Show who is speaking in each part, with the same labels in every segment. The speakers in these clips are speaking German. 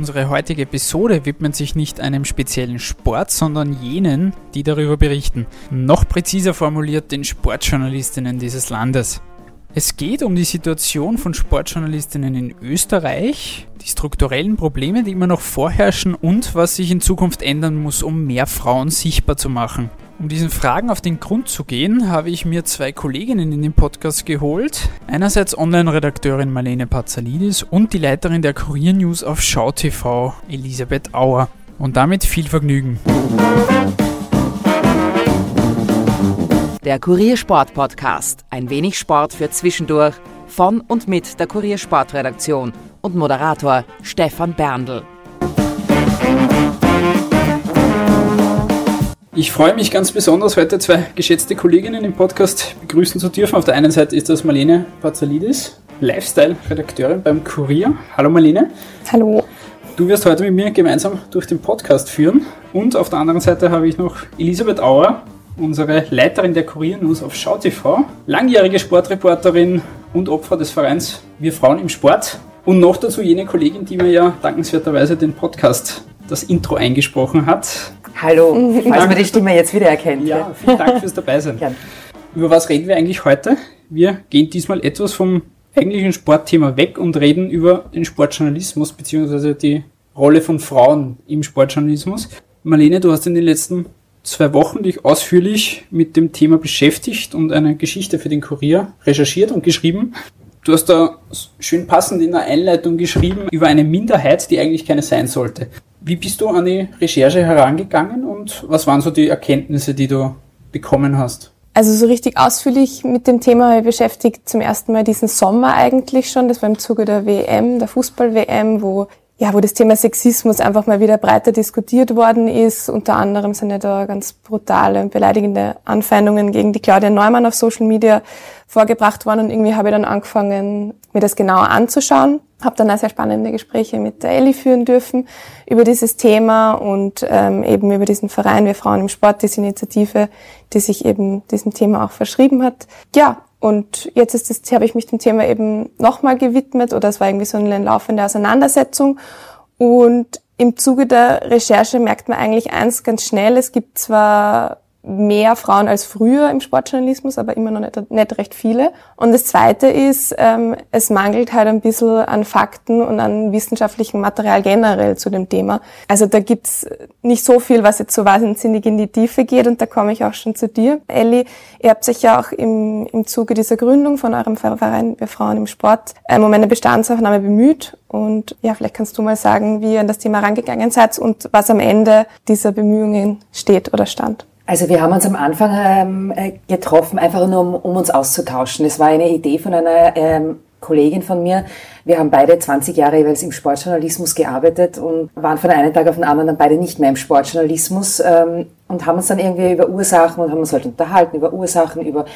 Speaker 1: Unsere heutige Episode widmet sich nicht einem speziellen Sport, sondern jenen, die darüber berichten. Noch präziser formuliert den Sportjournalistinnen dieses Landes. Es geht um die Situation von Sportjournalistinnen in Österreich, die strukturellen Probleme, die immer noch vorherrschen und was sich in Zukunft ändern muss, um mehr Frauen sichtbar zu machen. Um diesen Fragen auf den Grund zu gehen, habe ich mir zwei Kolleginnen in den Podcast geholt. Einerseits Online-Redakteurin Marlene Pazzalidis und die Leiterin der Kurier News auf SchauTV, Elisabeth Auer. Und damit viel Vergnügen.
Speaker 2: Der Kuriersport Podcast. Ein wenig Sport für zwischendurch. Von und mit der Kuriersportredaktion und Moderator Stefan Berndl.
Speaker 1: Ich freue mich ganz besonders, heute zwei geschätzte Kolleginnen im Podcast begrüßen zu dürfen. Auf der einen Seite ist das Marlene Pazzalidis, Lifestyle-Redakteurin beim Kurier. Hallo Marlene.
Speaker 3: Hallo.
Speaker 1: Du wirst heute mit mir gemeinsam durch den Podcast führen. Und auf der anderen Seite habe ich noch Elisabeth Auer, unsere Leiterin der Kurier News auf SchauTV, langjährige Sportreporterin und Opfer des Vereins Wir Frauen im Sport. Und noch dazu jene Kollegin, die mir ja dankenswerterweise den Podcast, das Intro eingesprochen hat.
Speaker 4: Hallo, falls man die Stimme jetzt wieder erkennt.
Speaker 1: Ja, vielen Dank fürs Dabeisein. Gern. Über was reden wir eigentlich heute? Wir gehen diesmal etwas vom eigentlichen Sportthema weg und reden über den Sportjournalismus bzw. die Rolle von Frauen im Sportjournalismus. Marlene, du hast in den letzten zwei Wochen dich ausführlich mit dem Thema beschäftigt und eine Geschichte für den Kurier recherchiert und geschrieben. Du hast da schön passend in der Einleitung geschrieben über eine Minderheit, die eigentlich keine sein sollte. Wie bist du an die Recherche herangegangen und was waren so die Erkenntnisse, die du bekommen hast?
Speaker 3: Also so richtig ausführlich mit dem Thema beschäftigt zum ersten Mal diesen Sommer eigentlich schon. Das war im Zuge der WM, der Fußball-WM, wo ja, wo das Thema Sexismus einfach mal wieder breiter diskutiert worden ist. Unter anderem sind ja da ganz brutale und beleidigende Anfeindungen gegen die Claudia Neumann auf Social Media vorgebracht worden. Und irgendwie habe ich dann angefangen, mir das genauer anzuschauen. Habe dann auch sehr spannende Gespräche mit der Elli führen dürfen über dieses Thema und ähm, eben über diesen Verein Wir Frauen im Sport, diese Initiative, die sich eben diesem Thema auch verschrieben hat. Ja, und jetzt ist das, habe ich mich dem Thema eben nochmal gewidmet oder es war irgendwie so eine laufende Auseinandersetzung. Und im Zuge der Recherche merkt man eigentlich eins ganz schnell. Es gibt zwar mehr Frauen als früher im Sportjournalismus, aber immer noch nicht, nicht recht viele. Und das Zweite ist, ähm, es mangelt halt ein bisschen an Fakten und an wissenschaftlichem Material generell zu dem Thema. Also da gibt's nicht so viel, was jetzt so wahnsinnig in die Tiefe geht und da komme ich auch schon zu dir. Elli, ihr habt sich ja auch im, im Zuge dieser Gründung von eurem Verein Wir Frauen im Sport ähm, um eine Bestandsaufnahme bemüht und ja, vielleicht kannst du mal sagen, wie ihr an das Thema rangegangen seid und was am Ende dieser Bemühungen steht oder stand.
Speaker 4: Also wir haben uns am Anfang ähm, äh, getroffen, einfach nur um, um, uns auszutauschen. Das war eine Idee von einer ähm, Kollegin von mir. Wir haben beide 20 Jahre jeweils im Sportjournalismus gearbeitet und waren von einem Tag auf den anderen dann beide nicht mehr im Sportjournalismus ähm, und haben uns dann irgendwie über Ursachen und haben uns halt unterhalten über Ursachen, über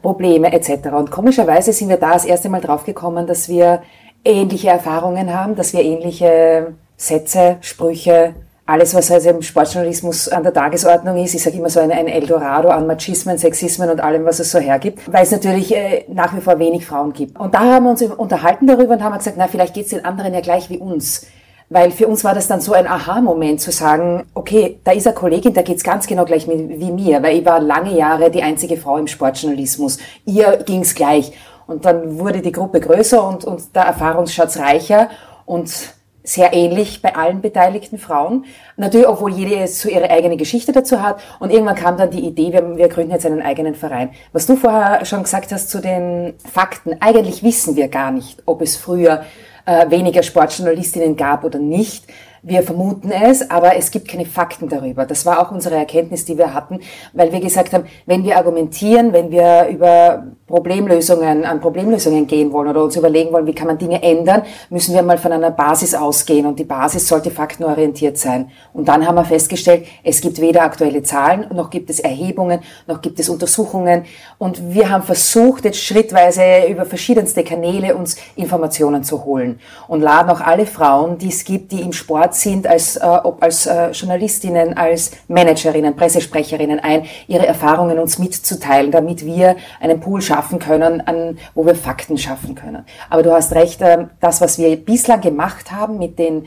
Speaker 4: Probleme etc. Und komischerweise sind wir da das erste Mal draufgekommen, dass wir ähnliche Erfahrungen haben, dass wir ähnliche Sätze, Sprüche, alles, was also im Sportjournalismus an der Tagesordnung ist, ich sage immer so ein, ein Eldorado an Machismen, Sexismen und allem, was es so hergibt, weil es natürlich äh, nach wie vor wenig Frauen gibt. Und da haben wir uns unterhalten darüber und haben gesagt, na, vielleicht geht es den anderen ja gleich wie uns. Weil für uns war das dann so ein Aha-Moment zu sagen, okay, da ist eine Kollegin, da geht's ganz genau gleich wie mir, weil ich war lange Jahre die einzige Frau im Sportjournalismus. Ihr ging's gleich. Und dann wurde die Gruppe größer und, und der Erfahrungsschatz reicher und sehr ähnlich bei allen beteiligten Frauen. Natürlich, obwohl jede so ihre eigene Geschichte dazu hat. Und irgendwann kam dann die Idee, wir, wir gründen jetzt einen eigenen Verein. Was du vorher schon gesagt hast zu den Fakten, eigentlich wissen wir gar nicht, ob es früher äh, weniger Sportjournalistinnen gab oder nicht. Wir vermuten es, aber es gibt keine Fakten darüber. Das war auch unsere Erkenntnis, die wir hatten, weil wir gesagt haben, wenn wir argumentieren, wenn wir über Problemlösungen, an Problemlösungen gehen wollen oder uns überlegen wollen, wie kann man Dinge ändern, müssen wir mal von einer Basis ausgehen und die Basis sollte faktenorientiert sein. Und dann haben wir festgestellt, es gibt weder aktuelle Zahlen, noch gibt es Erhebungen, noch gibt es Untersuchungen und wir haben versucht, jetzt schrittweise über verschiedenste Kanäle uns Informationen zu holen und laden auch alle Frauen, die es gibt, die im Sport sind, als, äh, ob als äh, Journalistinnen, als Managerinnen, Pressesprecherinnen ein, ihre Erfahrungen uns mitzuteilen, damit wir einen Pool schaffen, schaffen können, an, wo wir Fakten schaffen können. Aber du hast recht, äh, das, was wir bislang gemacht haben mit den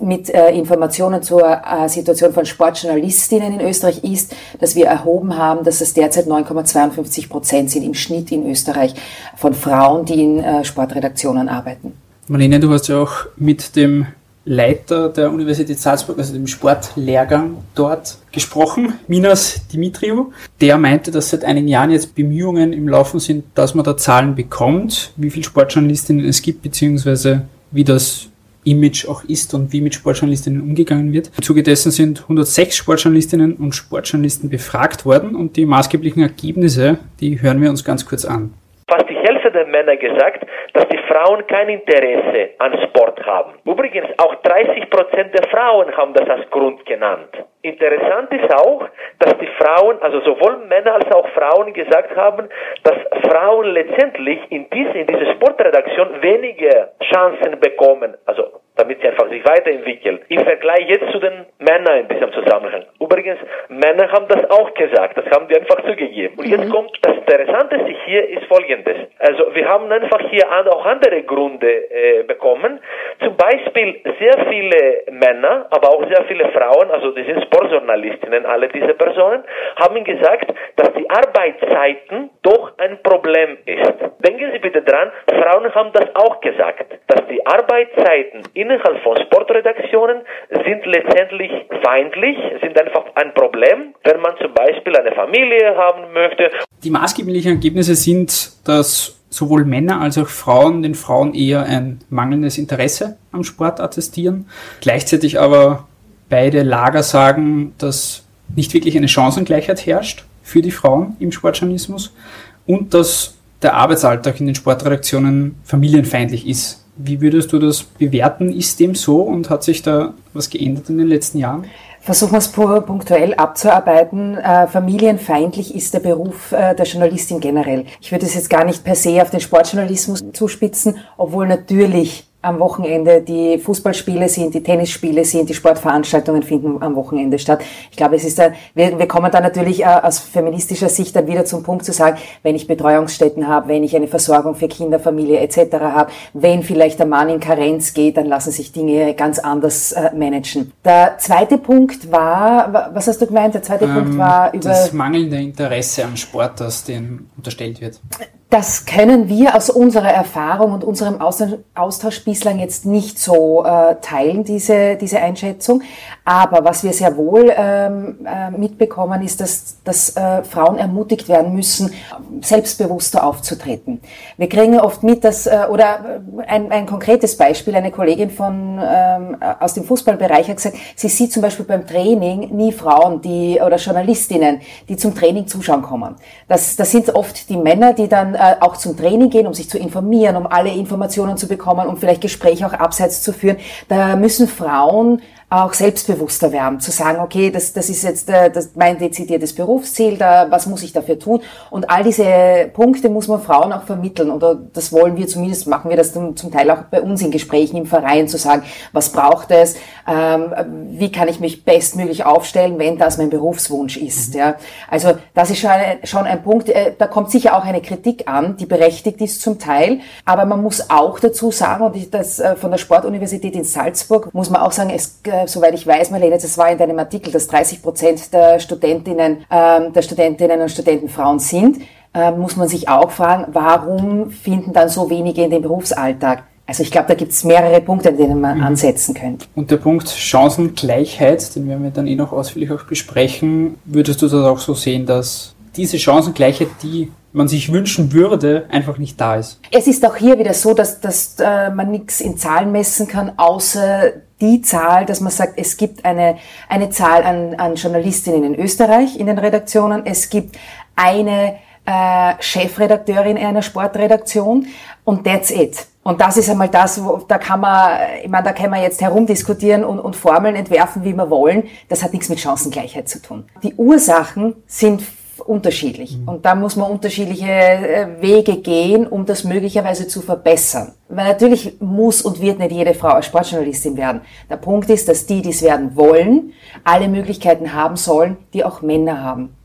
Speaker 4: mit äh, Informationen zur äh, Situation von Sportjournalistinnen in Österreich ist, dass wir erhoben haben, dass es derzeit 9,52 Prozent sind im Schnitt in Österreich von Frauen, die in äh, Sportredaktionen arbeiten.
Speaker 1: Marlene, du hast ja auch mit dem Leiter der Universität Salzburg, also dem Sportlehrgang dort gesprochen, Minas Dimitriou. Der meinte, dass seit einigen Jahren jetzt Bemühungen im Laufen sind, dass man da Zahlen bekommt, wie viele Sportjournalistinnen es gibt, beziehungsweise wie das Image auch ist und wie mit Sportjournalistinnen umgegangen wird. Im Zuge dessen sind 106 Sportjournalistinnen und Sportjournalisten befragt worden und die maßgeblichen Ergebnisse, die hören wir uns ganz kurz an.
Speaker 5: Fast die der Männer gesagt, dass die Frauen kein Interesse an Sport haben. Übrigens, auch 30 Prozent der Frauen haben das als Grund genannt. Interessant ist auch, dass die Frauen, also sowohl Männer als auch Frauen gesagt haben, dass Frauen letztendlich in diese, in diese Sportredaktion weniger Chancen bekommen, also damit sie einfach sich weiterentwickeln. Im Vergleich jetzt zu den Männern in diesem Zusammenhang. Übrigens, Männer haben das auch gesagt, das haben die einfach zugegeben. Und jetzt mhm. kommt das Interessanteste hier ist folgendes. Also wir haben einfach hier auch andere Gründe äh, bekommen. Zum Beispiel sehr viele Männer, aber auch sehr viele Frauen, also die sind Sportjournalistinnen, alle diese Personen, haben gesagt, dass die Arbeitszeiten doch ein Problem ist. Denken Sie bitte dran, Frauen haben das auch gesagt, dass die Arbeitszeiten innerhalb von Sportredaktionen sind letztendlich feindlich, sind einfach ein Problem, wenn man zum Beispiel eine Familie haben möchte.
Speaker 1: Die maßgeblichen Ergebnisse sind, dass sowohl Männer als auch Frauen den Frauen eher ein mangelndes Interesse am Sport attestieren, gleichzeitig aber beide Lager sagen, dass nicht wirklich eine Chancengleichheit herrscht für die Frauen im Sportjournalismus und dass der Arbeitsalltag in den Sportredaktionen familienfeindlich ist. Wie würdest du das bewerten? Ist dem so und hat sich da was geändert in den letzten Jahren?
Speaker 4: Versuchen wir es punktuell abzuarbeiten. Äh, familienfeindlich ist der Beruf äh, der Journalistin generell. Ich würde es jetzt gar nicht per se auf den Sportjournalismus zuspitzen, obwohl natürlich am Wochenende die Fußballspiele sind, die Tennisspiele sind, die Sportveranstaltungen finden am Wochenende statt. Ich glaube, es ist dann, wir, wir kommen dann natürlich äh, aus feministischer Sicht dann wieder zum Punkt zu sagen, wenn ich Betreuungsstätten habe, wenn ich eine Versorgung für Kinder, Familie etc. habe, wenn vielleicht der Mann in Karenz geht, dann lassen sich Dinge ganz anders äh, managen. Der zweite Punkt war, was hast du gemeint? Der zweite ähm, Punkt war
Speaker 1: über das mangelnde Interesse am Sport, das dem unterstellt wird.
Speaker 4: Das können wir aus unserer Erfahrung und unserem Austausch bislang jetzt nicht so äh, teilen, diese, diese Einschätzung. Aber was wir sehr wohl ähm, äh, mitbekommen, ist, dass, dass äh, Frauen ermutigt werden müssen, selbstbewusster aufzutreten. Wir kriegen oft mit, dass, äh, oder äh, ein, ein konkretes Beispiel, eine Kollegin von, ähm, aus dem Fußballbereich hat gesagt, sie sieht zum Beispiel beim Training nie Frauen, die, oder Journalistinnen, die zum Training zuschauen kommen. Das, das sind oft die Männer, die dann äh, auch zum Training gehen, um sich zu informieren, um alle Informationen zu bekommen, um vielleicht Gespräche auch abseits zu führen. Da müssen Frauen auch selbstbewusster werden, zu sagen, okay, das, das ist jetzt äh, das, mein dezidiertes Berufsziel, da, was muss ich dafür tun? Und all diese Punkte muss man Frauen auch vermitteln oder das wollen wir zumindest, machen wir das zum, zum Teil auch bei uns in Gesprächen im Verein, zu sagen, was braucht es, ähm, wie kann ich mich bestmöglich aufstellen, wenn das mein Berufswunsch ist. Mhm. Ja? Also das ist schon, eine, schon ein Punkt, äh, da kommt sicher auch eine Kritik an, die berechtigt ist zum Teil, aber man muss auch dazu sagen, und ich, das äh, von der Sportuniversität in Salzburg muss man auch sagen, es äh, äh, soweit ich weiß, Marlene, das war in deinem Artikel, dass 30 Prozent der Studentinnen, ähm, der Studentinnen und Studenten Frauen sind, äh, muss man sich auch fragen, warum finden dann so wenige in den Berufsalltag? Also ich glaube, da gibt es mehrere Punkte, an denen man mhm. ansetzen könnte.
Speaker 1: Und der Punkt Chancengleichheit, den werden wir dann eh noch ausführlich auch besprechen, würdest du das auch so sehen, dass diese Chancengleichheit, die man sich wünschen würde, einfach nicht da ist.
Speaker 4: Es ist auch hier wieder so, dass, dass äh, man nichts in Zahlen messen kann, außer die Zahl, dass man sagt, es gibt eine, eine Zahl an, an Journalistinnen in Österreich in den Redaktionen, es gibt eine äh, Chefredakteurin einer Sportredaktion und that's it. Und das ist einmal das, wo, da kann man, ich meine, da kann man jetzt herumdiskutieren und, und Formeln entwerfen, wie wir wollen. Das hat nichts mit Chancengleichheit zu tun. Die Ursachen sind unterschiedlich. Und da muss man unterschiedliche äh, Wege gehen, um das möglicherweise zu verbessern. Weil natürlich muss und wird nicht jede Frau als Sportjournalistin werden. Der Punkt ist, dass die, die es werden wollen, alle Möglichkeiten haben sollen, die auch Männer haben.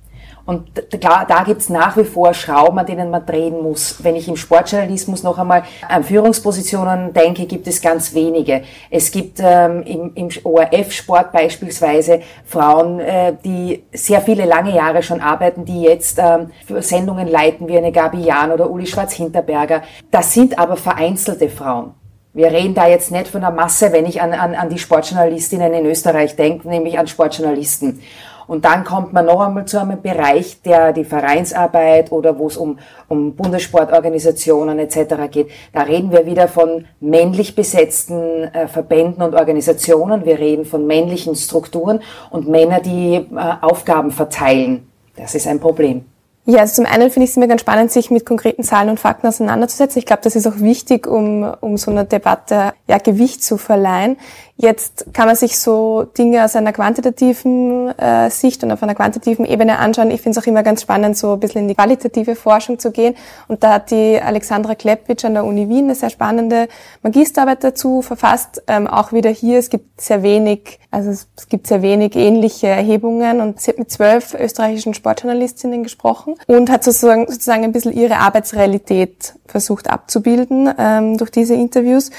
Speaker 4: Und klar, da gibt's nach wie vor Schrauben, an denen man drehen muss. Wenn ich im Sportjournalismus noch einmal an Führungspositionen denke, gibt es ganz wenige. Es gibt ähm, im, im ORF-Sport beispielsweise Frauen, äh, die sehr viele lange Jahre schon arbeiten, die jetzt ähm, für Sendungen leiten wie eine Gabi Jahn oder Uli Schwarz-Hinterberger. Das sind aber vereinzelte Frauen. Wir reden da jetzt nicht von einer Masse, wenn ich an, an, an die Sportjournalistinnen in Österreich denke, nämlich an Sportjournalisten. Und dann kommt man noch einmal zu einem Bereich, der die Vereinsarbeit oder wo es um, um Bundessportorganisationen etc. geht. Da reden wir wieder von männlich besetzten äh, Verbänden und Organisationen. Wir reden von männlichen Strukturen und Männer, die äh, Aufgaben verteilen. Das ist ein Problem.
Speaker 3: Ja, also zum einen finde ich es immer ganz spannend, sich mit konkreten Zahlen und Fakten auseinanderzusetzen. Ich glaube, das ist auch wichtig, um, um so einer Debatte ja, Gewicht zu verleihen. Jetzt kann man sich so Dinge aus einer quantitativen äh, Sicht und auf einer quantitativen Ebene anschauen. Ich finde es auch immer ganz spannend, so ein bisschen in die qualitative Forschung zu gehen. Und da hat die Alexandra Kleppwitsch an der Uni Wien eine sehr spannende Magisterarbeit dazu verfasst. Ähm, auch wieder hier, es gibt sehr wenig, also es, es gibt sehr wenig ähnliche Erhebungen. Und sie hat mit zwölf österreichischen Sportjournalistinnen gesprochen und hat sozusagen, sozusagen ein bisschen ihre Arbeitsrealität versucht abzubilden ähm, durch diese Interviews.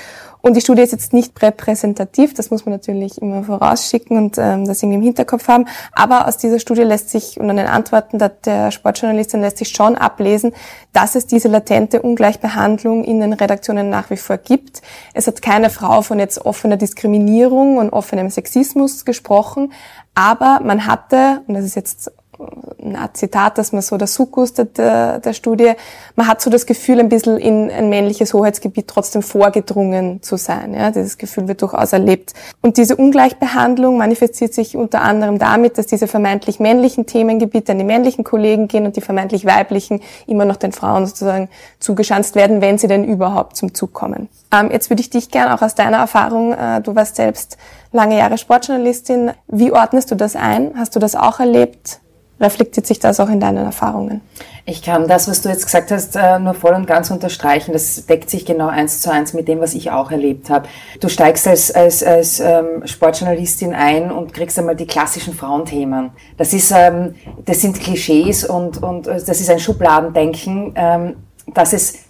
Speaker 3: Und die Studie ist jetzt nicht repräsentativ, das muss man natürlich immer vorausschicken und ähm, das irgendwie im Hinterkopf haben. Aber aus dieser Studie lässt sich und an den Antworten der Sportjournalistin lässt sich schon ablesen, dass es diese latente Ungleichbehandlung in den Redaktionen nach wie vor gibt. Es hat keine Frau von jetzt offener Diskriminierung und offenem Sexismus gesprochen, aber man hatte, und das ist jetzt ein Zitat, das man so der Sukkus der, der Studie, man hat so das Gefühl, ein bisschen in ein männliches Hoheitsgebiet trotzdem vorgedrungen zu sein. Ja, dieses Gefühl wird durchaus erlebt. Und diese Ungleichbehandlung manifestiert sich unter anderem damit, dass diese vermeintlich männlichen Themengebiete an die männlichen Kollegen gehen und die vermeintlich weiblichen immer noch den Frauen sozusagen zugeschanzt werden, wenn sie denn überhaupt zum Zug kommen. Ähm, jetzt würde ich dich gerne auch aus deiner Erfahrung, äh, du warst selbst lange Jahre Sportjournalistin, wie ordnest du das ein? Hast du das auch erlebt? Reflektiert sich das auch in deinen Erfahrungen?
Speaker 4: Ich kann das, was du jetzt gesagt hast, äh, nur voll und ganz unterstreichen. Das deckt sich genau eins zu eins mit dem, was ich auch erlebt habe. Du steigst als, als, als ähm, Sportjournalistin ein und kriegst einmal die klassischen Frauenthemen. Das, ist, ähm, das sind Klischees und, und äh, das ist ein Schubladendenken, ähm, dass es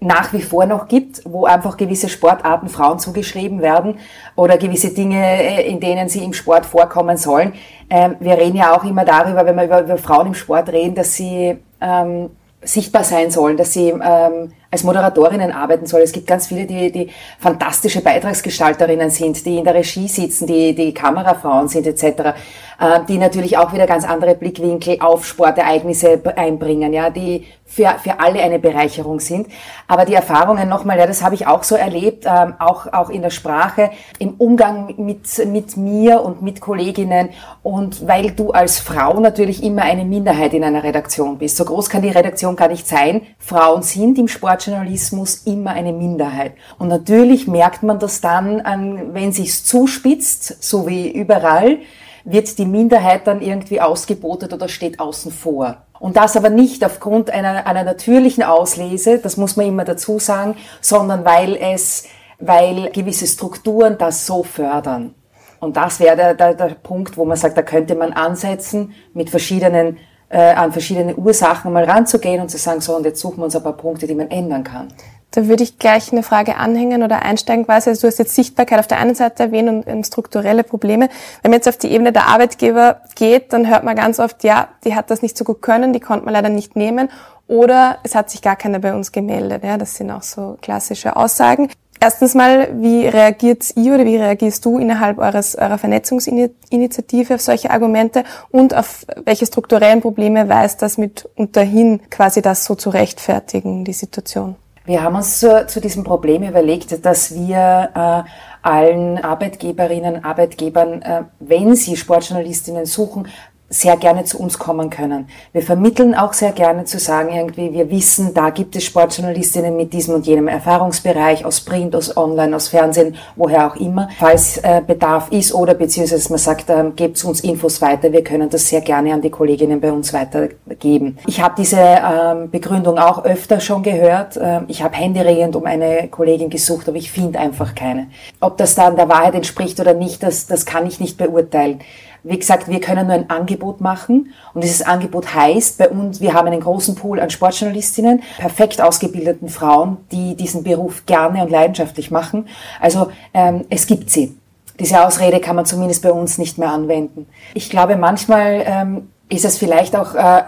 Speaker 4: nach wie vor noch gibt, wo einfach gewisse Sportarten Frauen zugeschrieben werden oder gewisse Dinge, äh, in denen sie im Sport vorkommen sollen. Ähm, wir reden ja auch immer darüber, wenn wir über, Frauen im Sport reden, dass sie ähm, sichtbar sein sollen, dass sie ähm, als Moderatorinnen arbeiten sollen. Es gibt ganz viele, die, die fantastische Beitragsgestalterinnen sind, die in der Regie sitzen, die, die Kamerafrauen sind etc., äh, die natürlich auch wieder ganz andere Blickwinkel auf Sportereignisse einbringen, ja, die für, für alle eine Bereicherung sind. Aber die Erfahrungen nochmal, ja, das habe ich auch so erlebt, ähm, auch, auch in der Sprache, im Umgang mit, mit mir und mit Kolleginnen und weil du als Frau natürlich immer eine Minderheit in einer Redaktion bist. So groß kann die Redaktion gar nicht sein. Frauen sind im Sportjournalismus immer eine Minderheit. Und natürlich merkt man das dann, an, wenn sich's zuspitzt, so wie überall, wird die Minderheit dann irgendwie ausgebotet oder steht außen vor. Und das aber nicht aufgrund einer, einer natürlichen Auslese, das muss man immer dazu sagen, sondern weil es, weil gewisse Strukturen das so fördern. Und das wäre der, der, der Punkt, wo man sagt, da könnte man ansetzen, mit verschiedenen, äh, an verschiedene Ursachen mal ranzugehen und zu sagen, so, und jetzt suchen wir uns ein paar Punkte, die man ändern kann.
Speaker 3: Da würde ich gleich eine Frage anhängen oder einsteigen quasi. Also du hast jetzt Sichtbarkeit auf der einen Seite erwähnt und, und strukturelle Probleme. Wenn man jetzt auf die Ebene der Arbeitgeber geht, dann hört man ganz oft, ja, die hat das nicht so gut können, die konnte man leider nicht nehmen. Oder es hat sich gar keiner bei uns gemeldet. Ja, das sind auch so klassische Aussagen. Erstens mal, wie reagiert ihr oder wie reagierst du innerhalb eures, eurer Vernetzungsinitiative auf solche Argumente und auf welche strukturellen Probleme weist das mit unterhin quasi das so zu rechtfertigen, die Situation?
Speaker 4: Wir haben uns zu, zu diesem Problem überlegt, dass wir äh, allen Arbeitgeberinnen, Arbeitgebern, äh, wenn sie Sportjournalistinnen suchen, sehr gerne zu uns kommen können. Wir vermitteln auch sehr gerne zu sagen, irgendwie, wir wissen, da gibt es Sportjournalistinnen mit diesem und jenem Erfahrungsbereich aus Print, aus Online, aus Fernsehen, woher auch immer. Falls äh, Bedarf ist oder beziehungsweise man sagt, ähm, gebt uns Infos weiter, wir können das sehr gerne an die Kolleginnen bei uns weitergeben. Ich habe diese ähm, Begründung auch öfter schon gehört. Ähm, ich habe händeringend um eine Kollegin gesucht, aber ich finde einfach keine. Ob das dann der Wahrheit entspricht oder nicht, das, das kann ich nicht beurteilen wie gesagt, wir können nur ein Angebot machen und dieses Angebot heißt bei uns, wir haben einen großen Pool an Sportjournalistinnen, perfekt ausgebildeten Frauen, die diesen Beruf gerne und leidenschaftlich machen. Also ähm, es gibt sie. Diese Ausrede kann man zumindest bei uns nicht mehr anwenden. Ich glaube, manchmal ähm, ist es vielleicht auch äh,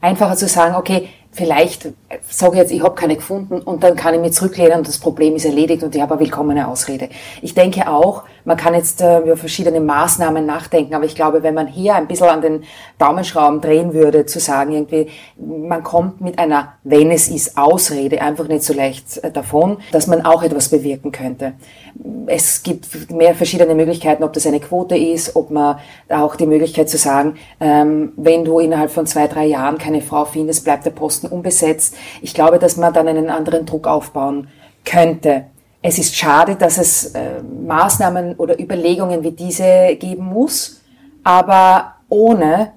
Speaker 4: einfacher zu sagen, okay, vielleicht sage jetzt, ich habe keine gefunden und dann kann ich mich zurücklehnen und das Problem ist erledigt und ich habe eine willkommene Ausrede. Ich denke auch, man kann jetzt äh, über verschiedene Maßnahmen nachdenken, aber ich glaube, wenn man hier ein bisschen an den Daumenschrauben drehen würde, zu sagen, irgendwie, man kommt mit einer, wenn es ist, Ausrede einfach nicht so leicht äh, davon, dass man auch etwas bewirken könnte. Es gibt mehr verschiedene Möglichkeiten, ob das eine Quote ist, ob man auch die Möglichkeit zu sagen, ähm, wenn du innerhalb von zwei, drei Jahren keine Frau findest, bleibt der Posten unbesetzt. Ich glaube, dass man dann einen anderen Druck aufbauen könnte. Es ist schade, dass es äh, Maßnahmen oder Überlegungen wie diese geben muss, aber ohne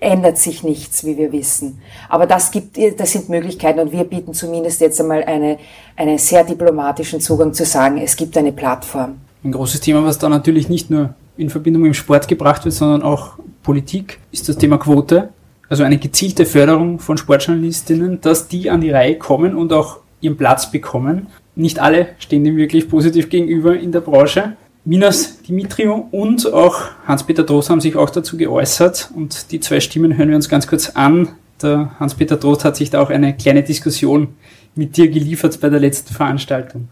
Speaker 4: ändert sich nichts, wie wir wissen. Aber das gibt, das sind Möglichkeiten und wir bieten zumindest jetzt einmal eine, einen sehr diplomatischen Zugang zu sagen, es gibt eine Plattform.
Speaker 1: Ein großes Thema, was da natürlich nicht nur in Verbindung mit dem Sport gebracht wird, sondern auch Politik, ist das Thema Quote. Also eine gezielte Förderung von Sportjournalistinnen, dass die an die Reihe kommen und auch ihren Platz bekommen. Nicht alle stehen dem wirklich positiv gegenüber in der Branche. Minas Dimitriou und auch Hans-Peter Drost haben sich auch dazu geäußert und die zwei Stimmen hören wir uns ganz kurz an. Der Hans-Peter Drost hat sich da auch eine kleine Diskussion mit dir geliefert bei der letzten Veranstaltung.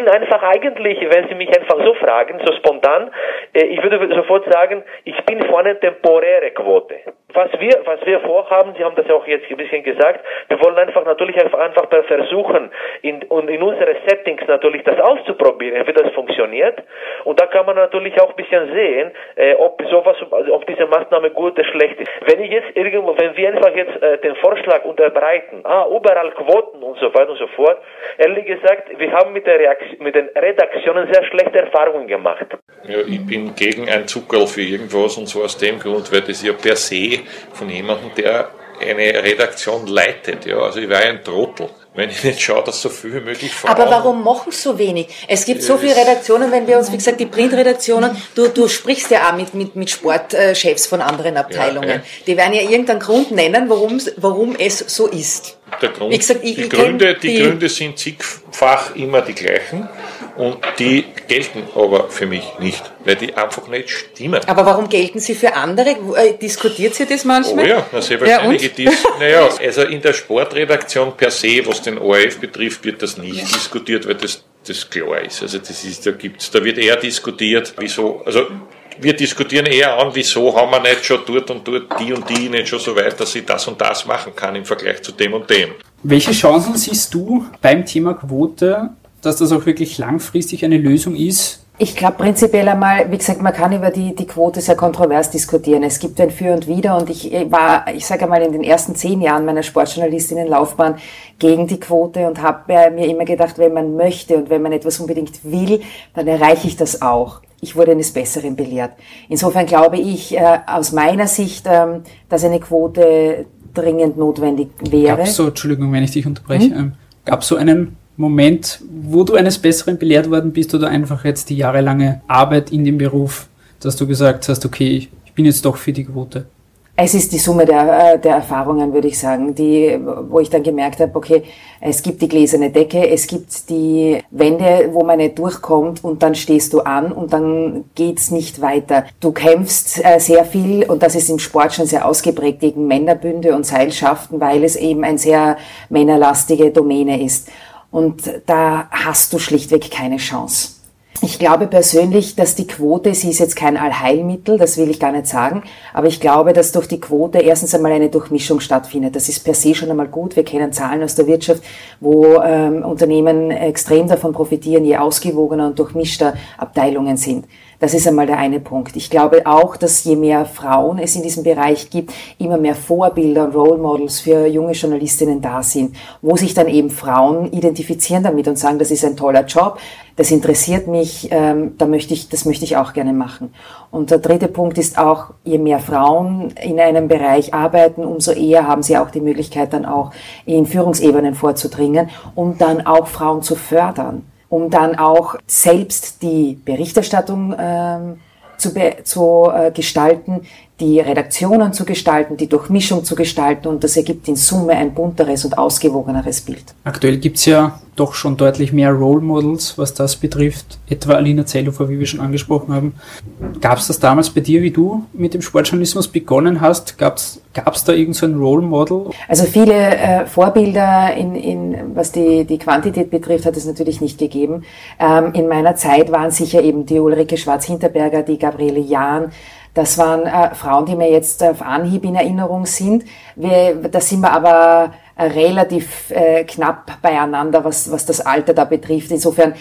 Speaker 5: Bin einfach eigentlich, wenn Sie mich einfach so fragen, so spontan, äh, ich würde sofort sagen, ich bin für eine temporäre Quote was wir, was wir vorhaben, Sie haben das auch jetzt ein bisschen gesagt, wir wollen einfach natürlich einfach versuchen, in, und in unsere Settings natürlich das auszuprobieren, wie das funktioniert. Und da kann man natürlich auch ein bisschen sehen, äh, ob sowas, also ob diese Maßnahme gut oder schlecht ist. Wenn ich jetzt irgendwo, wenn wir einfach jetzt äh, den Vorschlag unterbreiten, ah, überall Quoten und so weiter und so fort, ehrlich gesagt, wir haben mit, der Reaktion, mit den Redaktionen sehr schlechte Erfahrungen gemacht.
Speaker 6: Ja, ich bin gegen ein Zuckerl für irgendwas und zwar aus dem Grund, weil das ja per se von jemandem, der eine Redaktion leitet. Ja, also ich war ein Trottel wenn ich nicht schaue, dass so viel wie möglich
Speaker 4: Frauen... Aber warum machen so wenig? Es gibt so viele Redaktionen, wenn wir uns, wie gesagt, die Printredaktionen, du, du sprichst ja auch mit, mit, mit Sportchefs von anderen Abteilungen. Ja, ja. Die werden ja irgendeinen Grund nennen, warum, warum es so ist.
Speaker 6: Der Grund, gesagt, ich, die, ich Gründe, die, die Gründe sind zigfach immer die gleichen. Und die gelten aber für mich nicht, weil die einfach nicht stimmen.
Speaker 4: Aber warum gelten sie für andere? Äh, diskutiert sie das manchmal?
Speaker 6: Oh ja, na, wahrscheinlich. Ja, naja, also in der Sportredaktion per se, was den ORF betrifft, wird das nicht ja. diskutiert, weil das, das klar ist. Also das ist, da gibt's, da wird eher diskutiert, wieso, also wir diskutieren eher an, wieso haben wir nicht schon dort und dort die und die nicht schon so weit, dass ich das und das machen kann im Vergleich zu dem und dem.
Speaker 1: Welche Chancen siehst du beim Thema Quote dass das auch wirklich langfristig eine Lösung ist?
Speaker 4: Ich glaube prinzipiell einmal, wie gesagt, man kann über die, die Quote sehr kontrovers diskutieren. Es gibt ein Für und Wider und ich war, ich sage einmal, in den ersten zehn Jahren meiner Sportjournalistinnenlaufbahn gegen die Quote und habe mir immer gedacht, wenn man möchte und wenn man etwas unbedingt will, dann erreiche ich das auch. Ich wurde eines Besseren belehrt. Insofern glaube ich äh, aus meiner Sicht, ähm, dass eine Quote dringend notwendig wäre.
Speaker 1: Gab so, Entschuldigung, wenn ich dich unterbreche, hm? ähm, gab so einen Moment, wo du eines Besseren belehrt worden bist oder einfach jetzt die jahrelange Arbeit in dem Beruf, dass du gesagt hast, okay, ich bin jetzt doch für die Quote?
Speaker 4: Es ist die Summe der, äh, der Erfahrungen, würde ich sagen, die, wo ich dann gemerkt habe, okay, es gibt die gläserne Decke, es gibt die Wände, wo man nicht durchkommt und dann stehst du an und dann geht's nicht weiter. Du kämpfst äh, sehr viel und das ist im Sport schon sehr ausgeprägt gegen Männerbünde und Seilschaften, weil es eben ein sehr männerlastige Domäne ist. Und da hast du schlichtweg keine Chance. Ich glaube persönlich, dass die Quote, sie ist jetzt kein Allheilmittel, das will ich gar nicht sagen, aber ich glaube, dass durch die Quote erstens einmal eine Durchmischung stattfindet. Das ist per se schon einmal gut. Wir kennen Zahlen aus der Wirtschaft, wo ähm, Unternehmen extrem davon profitieren, je ausgewogener und durchmischter Abteilungen sind. Das ist einmal der eine Punkt. Ich glaube auch, dass je mehr Frauen es in diesem Bereich gibt, immer mehr Vorbilder und Role Models für junge Journalistinnen da sind, wo sich dann eben Frauen identifizieren damit und sagen, das ist ein toller Job, das interessiert mich, ähm, da möchte ich, das möchte ich auch gerne machen. Und der dritte Punkt ist auch, je mehr Frauen in einem Bereich arbeiten, umso eher haben sie auch die Möglichkeit, dann auch in Führungsebenen vorzudringen, um dann auch Frauen zu fördern um dann auch selbst die Berichterstattung ähm, zu, zu äh, gestalten, die Redaktionen zu gestalten, die Durchmischung zu gestalten und das ergibt in Summe ein bunteres und ausgewogeneres Bild.
Speaker 1: Aktuell gibt's ja doch schon deutlich mehr Role Models, was das betrifft, etwa Alina Zellofer, wie wir schon angesprochen haben. Gab's das damals bei dir, wie du mit dem Sportjournalismus begonnen hast? Gab's gab's da irgend so ein Role Model?
Speaker 4: Also viele äh, Vorbilder, in, in, was die, die Quantität betrifft, hat es natürlich nicht gegeben. Ähm, in meiner Zeit waren sicher eben die Ulrike Schwarz-Hinterberger, die Gabriele Jahn, das waren äh, Frauen, die mir jetzt auf Anhieb in Erinnerung sind. Wir, da sind wir aber äh, relativ äh, knapp beieinander, was, was das Alter da betrifft. Insofern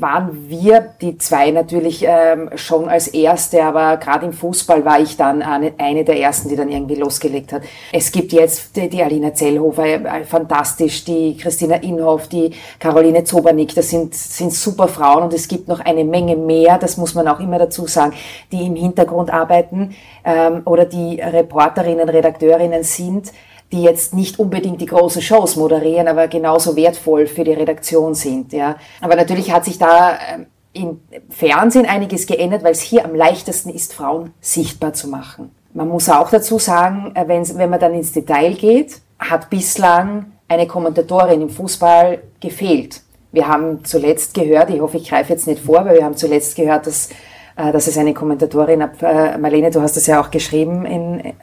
Speaker 4: waren wir die zwei natürlich ähm, schon als Erste, aber gerade im Fußball war ich dann eine, eine, der Ersten, die dann irgendwie losgelegt hat. Es gibt jetzt die, die Alina Zellhofer, äh, fantastisch, die Christina Inhoff, die Caroline Zobernick, das sind, sind super Frauen und es gibt noch eine Menge mehr, das muss man auch immer dazu sagen, die im Hintergrund arbeiten ähm, oder die Reporterinnen, Redakteurinnen sind, die jetzt nicht unbedingt die großen Shows moderieren, aber genauso wertvoll für die Redaktion sind. Ja. Aber natürlich hat sich da ähm, im Fernsehen einiges geändert, weil es hier am leichtesten ist, Frauen sichtbar zu machen. Man muss auch dazu sagen, äh, wenn, man dann ins Detail geht, hat bislang eine Kommentatorin im Fußball gefehlt. Wir haben zuletzt gehört, ich hoffe, ich greife jetzt nicht vor, aber wir haben zuletzt gehört, dass dass es eine Kommentatorin äh, Marlene, du hast das ja auch geschrieben in,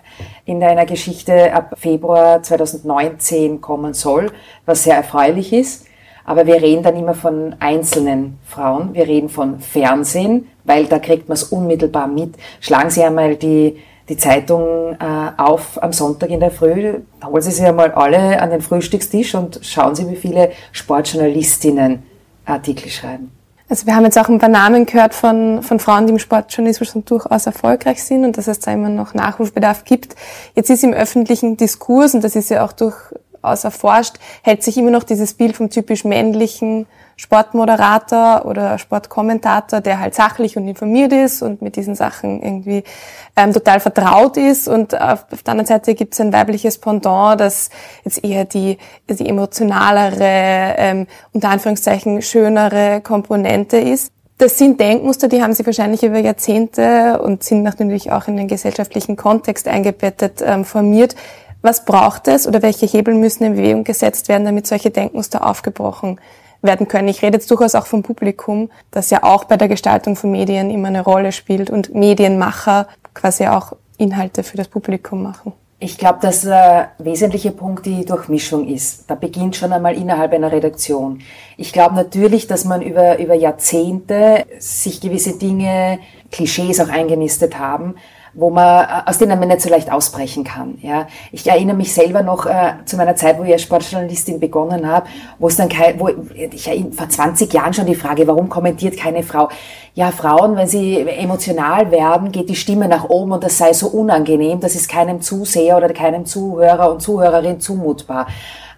Speaker 4: in deiner Geschichte, ab Februar 2019 kommen soll, was sehr erfreulich ist. Aber wir reden dann immer von einzelnen Frauen. Wir reden von Fernsehen, weil da kriegt man es unmittelbar mit. Schlagen Sie einmal die, die Zeitung äh, auf am Sonntag in der Früh, holen Sie sie einmal alle an den Frühstückstisch und schauen Sie, wie viele Sportjournalistinnen Artikel schreiben.
Speaker 3: Also wir haben jetzt auch ein paar Namen gehört von, von Frauen, die im Sportjournalismus durchaus erfolgreich sind und dass es da immer noch Nachholbedarf gibt. Jetzt ist im öffentlichen Diskurs, und das ist ja auch durchaus erforscht, hält sich immer noch dieses Bild vom typisch männlichen Sportmoderator oder Sportkommentator, der halt sachlich und informiert ist und mit diesen Sachen irgendwie ähm, total vertraut ist. Und auf, auf der anderen Seite gibt es ein weibliches Pendant, das jetzt eher die, die emotionalere, ähm, unter Anführungszeichen schönere Komponente ist. Das sind Denkmuster, die haben sich wahrscheinlich über Jahrzehnte und sind natürlich auch in den gesellschaftlichen Kontext eingebettet ähm, formiert. Was braucht es oder welche Hebel müssen in Bewegung gesetzt werden, damit solche Denkmuster aufgebrochen werden können. Ich rede jetzt durchaus auch vom Publikum, das ja auch bei der Gestaltung von Medien immer eine Rolle spielt und Medienmacher quasi auch Inhalte für das Publikum machen.
Speaker 4: Ich glaube, dass der wesentliche Punkt die Durchmischung ist. Da beginnt schon einmal innerhalb einer Redaktion. Ich glaube natürlich, dass man über, über Jahrzehnte sich gewisse Dinge, Klischees auch eingenistet haben, wo man, äh, aus denen man nicht so leicht ausbrechen kann. Ja, ich erinnere mich selber noch äh, zu meiner Zeit, wo ich als Sportjournalistin begonnen habe, wo es dann kein, wo ich erinnere, vor 20 Jahren schon die Frage, warum kommentiert keine Frau? Ja, Frauen, wenn sie emotional werden, geht die Stimme nach oben und das sei so unangenehm, das ist keinem Zuseher oder keinem Zuhörer und Zuhörerin zumutbar.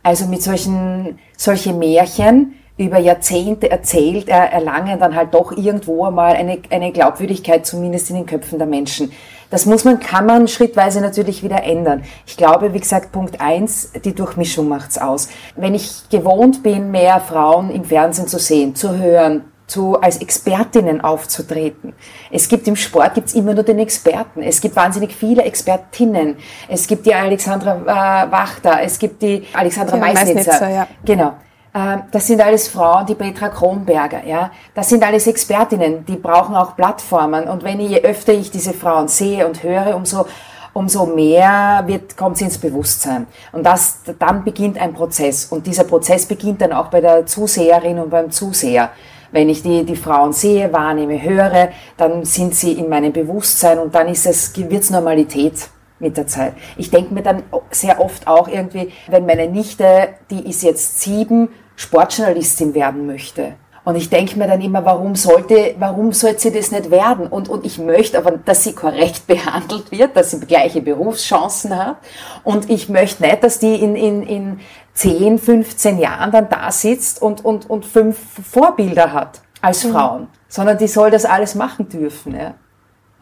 Speaker 4: Also mit solchen, solche Märchen, über Jahrzehnte erzählt, erlangen dann halt doch irgendwo einmal eine, eine Glaubwürdigkeit, zumindest in den Köpfen der Menschen. Das muss man, kann man schrittweise natürlich wieder ändern. Ich glaube, wie gesagt, Punkt eins: die Durchmischung macht's aus. Wenn ich gewohnt bin, mehr Frauen im Fernsehen zu sehen, zu hören, zu, als Expertinnen aufzutreten. Es gibt im Sport gibt's immer nur den Experten. Es gibt wahnsinnig viele Expertinnen. Es gibt die Alexandra äh, Wachter, es gibt die Alexandra ja, Meisnitzer. Meisnitzer ja. Genau. Ähm, das sind alles Frauen, die Petra Kronberger, ja. Das sind alles Expertinnen, die brauchen auch Plattformen. Und wenn ich, je öfter ich diese Frauen sehe und höre, umso, umso mehr wird, kommt sie ins Bewusstsein. Und das, dann beginnt ein Prozess. Und dieser Prozess beginnt dann auch bei der Zuseherin und beim Zuseher. Wenn ich die, die Frauen sehe, wahrnehme, höre, dann sind sie in meinem Bewusstsein und dann ist es, wird's Normalität mit der Zeit. Ich denke mir dann sehr oft auch irgendwie, wenn meine Nichte, die ist jetzt sieben, Sportjournalistin werden möchte. Und ich denke mir dann immer, warum sollte, warum sollte sie das nicht werden? Und, und ich möchte aber, dass sie korrekt behandelt wird, dass sie gleiche Berufschancen hat. Und ich möchte nicht, dass die in, in, in 10, 15 Jahren dann da sitzt und, und, und fünf Vorbilder hat als mhm. Frauen, sondern die soll das alles machen dürfen. Ja.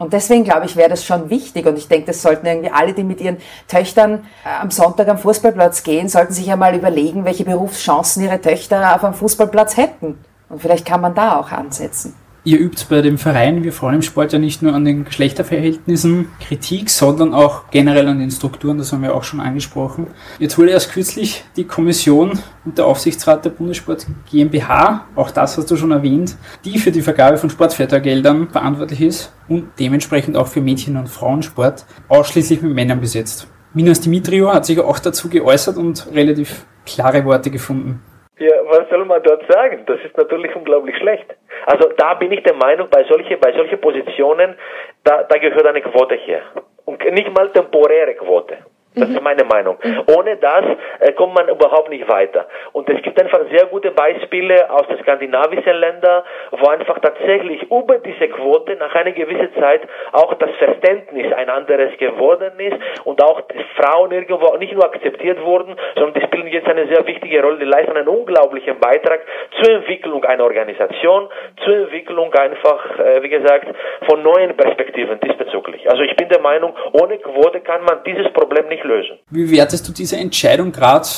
Speaker 4: Und deswegen glaube ich, wäre das schon wichtig. Und ich denke, das sollten irgendwie alle, die mit ihren Töchtern äh, am Sonntag am Fußballplatz gehen, sollten sich einmal überlegen, welche Berufschancen ihre Töchter auf einem Fußballplatz hätten. Und vielleicht kann man da auch ansetzen.
Speaker 1: Ihr übt bei dem Verein Wir Frauen im Sport ja nicht nur an den Geschlechterverhältnissen Kritik, sondern auch generell an den Strukturen, das haben wir auch schon angesprochen. Jetzt wurde erst kürzlich die Kommission und der Aufsichtsrat der Bundessport GmbH, auch das hast du schon erwähnt, die für die Vergabe von Sportfördergeldern verantwortlich ist und dementsprechend auch für Mädchen- und Frauensport ausschließlich mit Männern besetzt. Minas Dimitriou hat sich auch dazu geäußert und relativ klare Worte gefunden.
Speaker 5: Ja, was soll man dort sagen? Das ist natürlich unglaublich schlecht. Also da bin ich der Meinung, bei solchen bei solche Positionen, da, da gehört eine Quote her. Und nicht mal temporäre Quote. Das ist meine Meinung. Ohne das äh, kommt man überhaupt nicht weiter. Und es gibt einfach sehr gute Beispiele aus den skandinavischen Ländern, wo einfach tatsächlich über diese Quote nach einer gewissen Zeit auch das Verständnis ein anderes geworden ist und auch Frauen irgendwo nicht nur akzeptiert wurden, sondern die spielen jetzt eine sehr wichtige Rolle, die leisten einen unglaublichen Beitrag zur Entwicklung einer Organisation, zur Entwicklung einfach, äh, wie gesagt, von neuen Perspektiven diesbezüglich. Also ich bin der Meinung, ohne Quote kann man dieses Problem nicht lösen.
Speaker 1: Wie wertest du diese Entscheidung gerade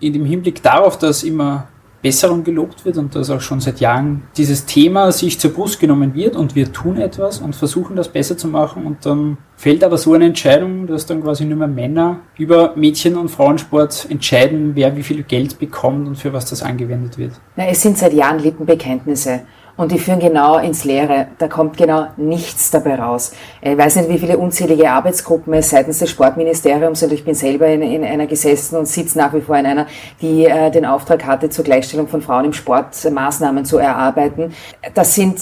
Speaker 1: in dem Hinblick darauf, dass immer Besserung gelobt wird und dass auch schon seit Jahren dieses Thema sich zur Brust genommen wird und wir tun etwas und versuchen das besser zu machen und dann fällt aber so eine Entscheidung, dass dann quasi nur mehr Männer über Mädchen- und Frauensport entscheiden, wer wie viel Geld bekommt und für was das angewendet wird.
Speaker 4: Na, es sind seit Jahren Lippenbekenntnisse. Und die führen genau ins Leere. Da kommt genau nichts dabei raus. Ich weiß nicht, wie viele unzählige Arbeitsgruppen es seitens des Sportministeriums und ich bin selber in, in einer gesessen und sitze nach wie vor in einer, die äh, den Auftrag hatte, zur Gleichstellung von Frauen im Sport äh, Maßnahmen zu erarbeiten. Das sind,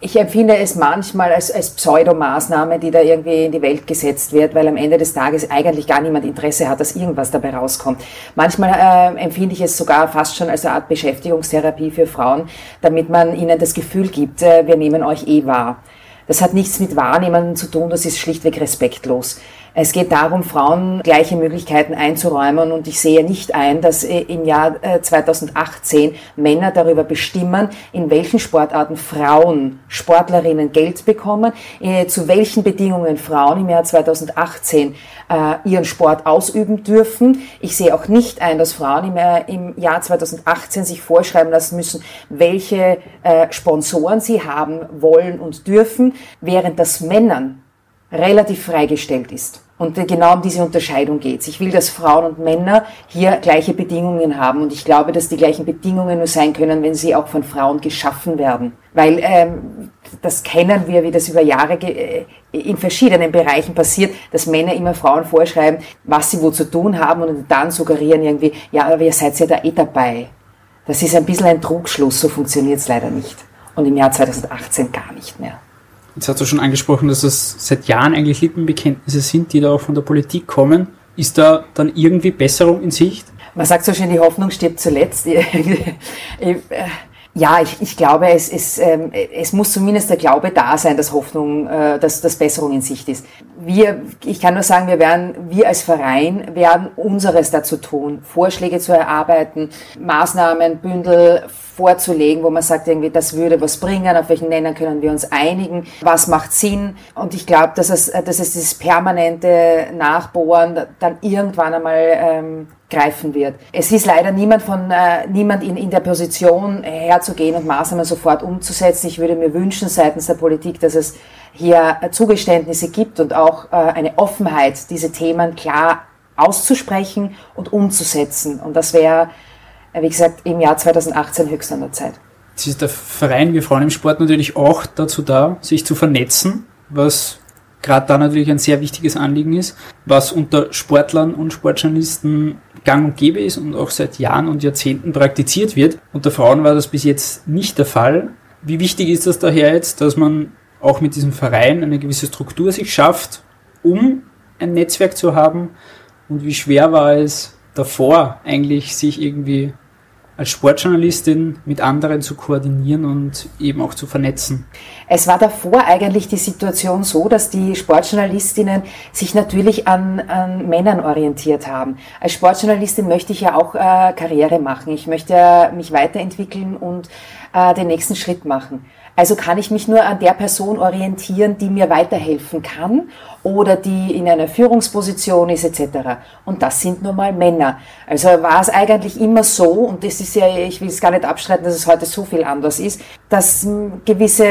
Speaker 4: ich empfinde es manchmal als, als Pseudomaßnahme, die da irgendwie in die Welt gesetzt wird, weil am Ende des Tages eigentlich gar niemand Interesse hat, dass irgendwas dabei rauskommt. Manchmal äh, empfinde ich es sogar fast schon als eine Art Beschäftigungstherapie für Frauen, damit man ihnen das Gefühl gibt, äh, wir nehmen euch eh wahr. Das hat nichts mit Wahrnehmen zu tun, das ist schlichtweg respektlos. Es geht darum, Frauen gleiche Möglichkeiten einzuräumen und ich sehe nicht ein, dass äh, im Jahr 2018 Männer darüber bestimmen, in welchen Sportarten Frauen, Sportlerinnen Geld bekommen, äh, zu welchen Bedingungen Frauen im Jahr 2018 ihren Sport ausüben dürfen. Ich sehe auch nicht ein, dass Frauen im Jahr 2018 sich vorschreiben lassen müssen, welche Sponsoren sie haben wollen und dürfen, während das Männern relativ freigestellt ist. Und genau um diese Unterscheidung geht es. Ich will, dass Frauen und Männer hier gleiche Bedingungen haben. Und ich glaube, dass die gleichen Bedingungen nur sein können, wenn sie auch von Frauen geschaffen werden. Weil ähm, das kennen wir, wie das über Jahre äh, in verschiedenen Bereichen passiert, dass Männer immer Frauen vorschreiben, was sie wo zu tun haben und dann suggerieren irgendwie, ja, aber ihr seid ja da eh dabei. Das ist ein bisschen ein Trugschluss, so funktioniert es leider nicht. Und im Jahr 2018 gar nicht mehr.
Speaker 1: Jetzt hast du schon angesprochen, dass es seit Jahren eigentlich Lippenbekenntnisse sind, die da auch von der Politik kommen. Ist da dann irgendwie Besserung in Sicht?
Speaker 4: Man sagt so schön, die Hoffnung stirbt zuletzt. Ja, ich, ich glaube, es, es, ähm, es muss zumindest der Glaube da sein, dass Hoffnung, äh, dass, dass Besserung in Sicht ist. Wir, ich kann nur sagen, wir werden, wir als Verein werden unseres dazu tun, Vorschläge zu erarbeiten, Maßnahmen, Bündel vorzulegen, wo man sagt, irgendwie, das würde was bringen, auf welchen Ländern können wir uns einigen, was macht Sinn. Und ich glaube, dass es, dass es dieses permanente Nachbohren dann irgendwann einmal ähm, greifen wird. Es ist leider niemand von äh, niemand in, in der Position herzugehen und Maßnahmen sofort umzusetzen. Ich würde mir wünschen seitens der Politik, dass es hier Zugeständnisse gibt und auch äh, eine Offenheit, diese Themen klar auszusprechen und umzusetzen. Und das wäre, äh, wie gesagt, im Jahr 2018 höchst an der Zeit.
Speaker 1: Jetzt ist der Verein Wir Frauen im Sport natürlich auch dazu da, sich zu vernetzen, was gerade da natürlich ein sehr wichtiges Anliegen ist, was unter Sportlern und Sportjournalisten gang und gäbe ist und auch seit Jahren und Jahrzehnten praktiziert wird. Unter Frauen war das bis jetzt nicht der Fall. Wie wichtig ist das daher jetzt, dass man auch mit diesem Verein eine gewisse Struktur sich schafft, um ein Netzwerk zu haben? Und wie schwer war es davor eigentlich, sich irgendwie als Sportjournalistin mit anderen zu koordinieren und eben auch zu vernetzen?
Speaker 4: Es war davor eigentlich die Situation so, dass die Sportjournalistinnen sich natürlich an, an Männern orientiert haben. Als Sportjournalistin möchte ich ja auch äh, Karriere machen. Ich möchte mich weiterentwickeln und äh, den nächsten Schritt machen. Also kann ich mich nur an der Person orientieren, die mir weiterhelfen kann oder die in einer Führungsposition ist etc. Und das sind nun mal Männer. Also war es eigentlich immer so, und das ist ja, ich will es gar nicht abstreiten, dass es heute so viel anders ist, dass gewisse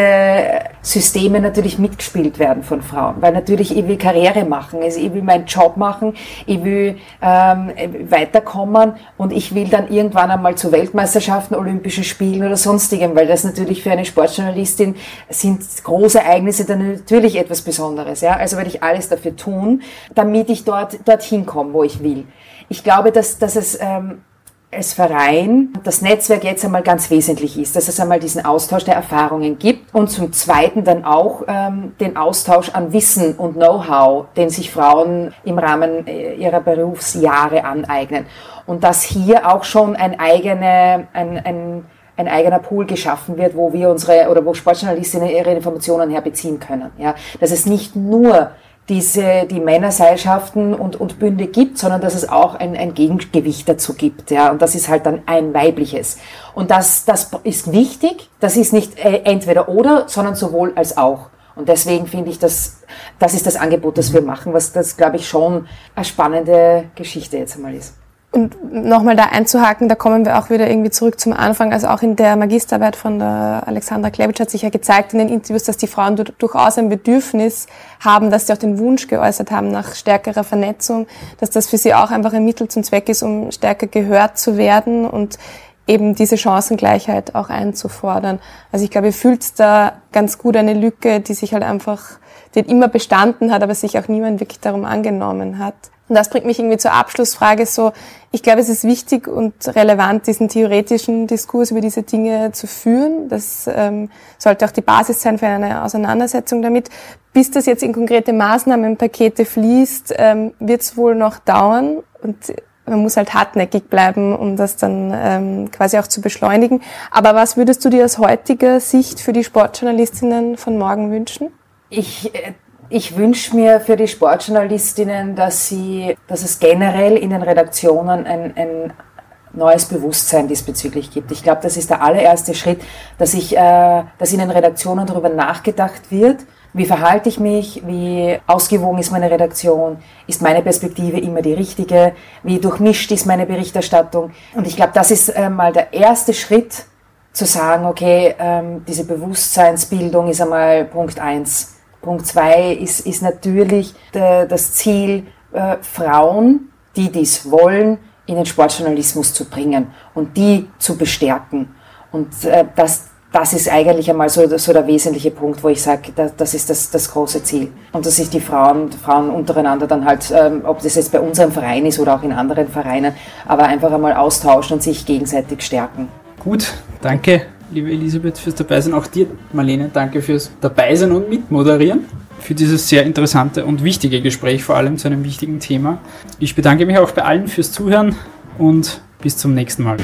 Speaker 4: Systeme natürlich mitgespielt werden von Frauen. Weil natürlich ich will Karriere machen, also ich will meinen Job machen, ich will ähm, weiterkommen und ich will dann irgendwann einmal zu Weltmeisterschaften, Olympischen Spielen oder sonstigem, weil das natürlich für eine Sportjournalistin sind große Ereignisse dann natürlich etwas Besonderes. Ja? Also werde ich alles dafür tun, damit ich dort dorthin komme, wo ich will. Ich glaube, dass, dass es ähm, als Verein das Netzwerk jetzt einmal ganz wesentlich ist, dass es einmal diesen Austausch der Erfahrungen gibt und zum Zweiten dann auch ähm, den Austausch an Wissen und Know-how, den sich Frauen im Rahmen äh, ihrer Berufsjahre aneignen. Und dass hier auch schon ein, eigene, ein, ein, ein eigener Pool geschaffen wird, wo wir unsere oder wo Sportjournalistinnen ihre Informationen herbeziehen können. Ja, dass es nicht nur diese, die Männerseilschaften und, und Bünde gibt, sondern dass es auch ein, ein Gegengewicht dazu gibt. Ja, und das ist halt dann ein weibliches. Und das, das ist wichtig. Das ist nicht äh, entweder oder, sondern sowohl als auch. Und deswegen finde ich, dass das ist das Angebot, das wir machen, was das, glaube ich, schon eine spannende Geschichte jetzt einmal ist.
Speaker 3: Und nochmal da einzuhaken, da kommen wir auch wieder irgendwie zurück zum Anfang. Also auch in der Magisterarbeit von der Alexandra Klebitsch hat sich ja gezeigt in den Interviews, dass die Frauen durchaus ein Bedürfnis haben, dass sie auch den Wunsch geäußert haben nach stärkerer Vernetzung, dass das für sie auch einfach ein Mittel zum Zweck ist, um stärker gehört zu werden und eben diese Chancengleichheit auch einzufordern. Also ich glaube, ihr fühlt da ganz gut eine Lücke, die sich halt einfach, die immer bestanden hat, aber sich auch niemand wirklich darum angenommen hat. Und das bringt mich irgendwie zur Abschlussfrage so, ich glaube, es ist wichtig und relevant, diesen theoretischen Diskurs über diese Dinge zu führen. Das ähm, sollte auch die Basis sein für eine Auseinandersetzung damit. Bis das jetzt in konkrete Maßnahmenpakete fließt, ähm, wird es wohl noch dauern und man muss halt hartnäckig bleiben, um das dann ähm, quasi auch zu beschleunigen. Aber was würdest du dir aus heutiger Sicht für die Sportjournalistinnen von morgen wünschen?
Speaker 4: Ich äh ich wünsche mir für die Sportjournalistinnen, dass sie, dass es generell in den Redaktionen ein, ein neues Bewusstsein diesbezüglich gibt. Ich glaube, das ist der allererste Schritt, dass ich, äh, dass in den Redaktionen darüber nachgedacht wird. Wie verhalte ich mich? Wie ausgewogen ist meine Redaktion? Ist meine Perspektive immer die richtige? Wie durchmischt ist meine Berichterstattung? Und ich glaube, das ist äh, mal der erste Schritt, zu sagen, okay, ähm, diese Bewusstseinsbildung ist einmal Punkt eins Punkt zwei ist, ist natürlich der, das Ziel, äh, Frauen, die dies wollen, in den Sportjournalismus zu bringen und die zu bestärken. Und äh, das, das ist eigentlich einmal so, so der wesentliche Punkt, wo ich sage, das, das ist das, das große Ziel. Und dass sich die Frauen, Frauen untereinander dann halt, ähm, ob das jetzt bei unserem Verein ist oder auch in anderen Vereinen, aber einfach einmal austauschen und sich gegenseitig stärken.
Speaker 1: Gut, danke liebe Elisabeth, fürs Dabeisein. Auch dir, Marlene, danke fürs Dabeisein und Mitmoderieren. Für dieses sehr interessante und wichtige Gespräch, vor allem zu einem wichtigen Thema. Ich bedanke mich auch bei allen fürs Zuhören und bis zum nächsten Mal.